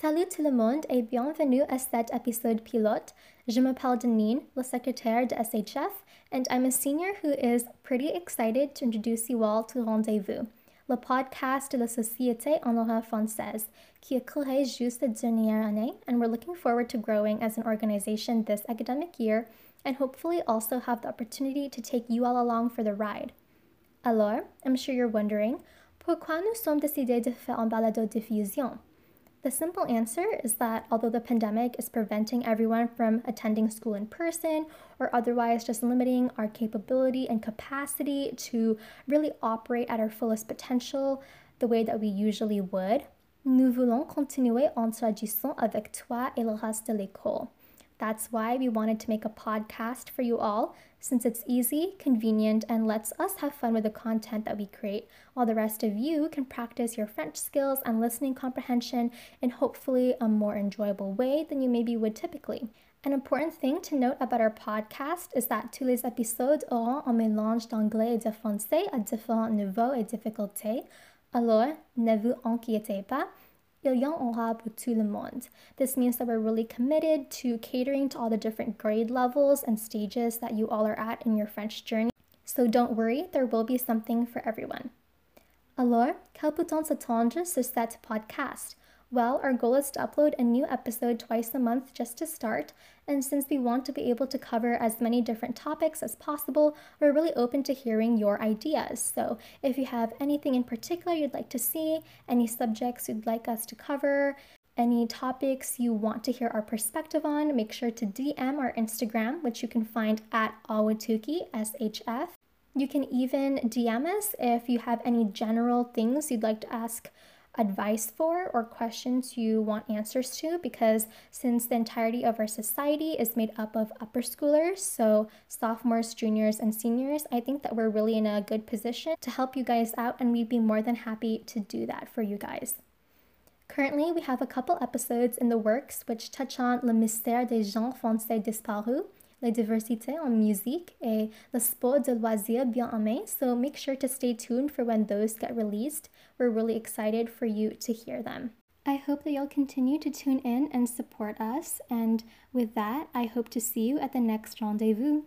Salut tout le monde et bienvenue à cet épisode pilote. Je m'appelle Deneen, le secrétaire de SHF, and I'm a senior who is pretty excited to introduce you all to Rendezvous, le podcast de la Société langue française, qui a créé juste la dernière année, and we're looking forward to growing as an organization this academic year, and hopefully also have the opportunity to take you all along for the ride. Alors, I'm sure you're wondering, pourquoi nous sommes décidés de faire un balado diffusion? The simple answer is that although the pandemic is preventing everyone from attending school in person or otherwise just limiting our capability and capacity to really operate at our fullest potential the way that we usually would, nous voulons continuer en interagissant avec toi et le reste de l'école. That's why we wanted to make a podcast for you all, since it's easy, convenient, and lets us have fun with the content that we create, while the rest of you can practice your French skills and listening comprehension in hopefully a more enjoyable way than you maybe would typically. An important thing to note about our podcast is that tous les épisodes auront un mélange d'anglais et de français à différents niveaux et difficultés. Alors, ne vous inquiétez pas, This means that we're really committed to catering to all the different grade levels and stages that you all are at in your French journey. So don't worry, there will be something for everyone. Alors, quel peut-on s'attendre sur cet podcast? Well, our goal is to upload a new episode twice a month just to start, and since we want to be able to cover as many different topics as possible, we're really open to hearing your ideas. So, if you have anything in particular you'd like to see, any subjects you'd like us to cover, any topics you want to hear our perspective on, make sure to DM our Instagram, which you can find at Awatuki, SHF. You can even DM us if you have any general things you'd like to ask advice for or questions you want answers to because since the entirety of our society is made up of upper schoolers, so sophomores, juniors, and seniors, I think that we're really in a good position to help you guys out, and we'd be more than happy to do that for you guys. Currently, we have a couple episodes in the works which touch on le mystère des gens français disparus la diversité en musique et le sport de loisir bien aimé. So make sure to stay tuned for when those get released. We're really excited for you to hear them. I hope that you'll continue to tune in and support us. And with that, I hope to see you at the next rendezvous.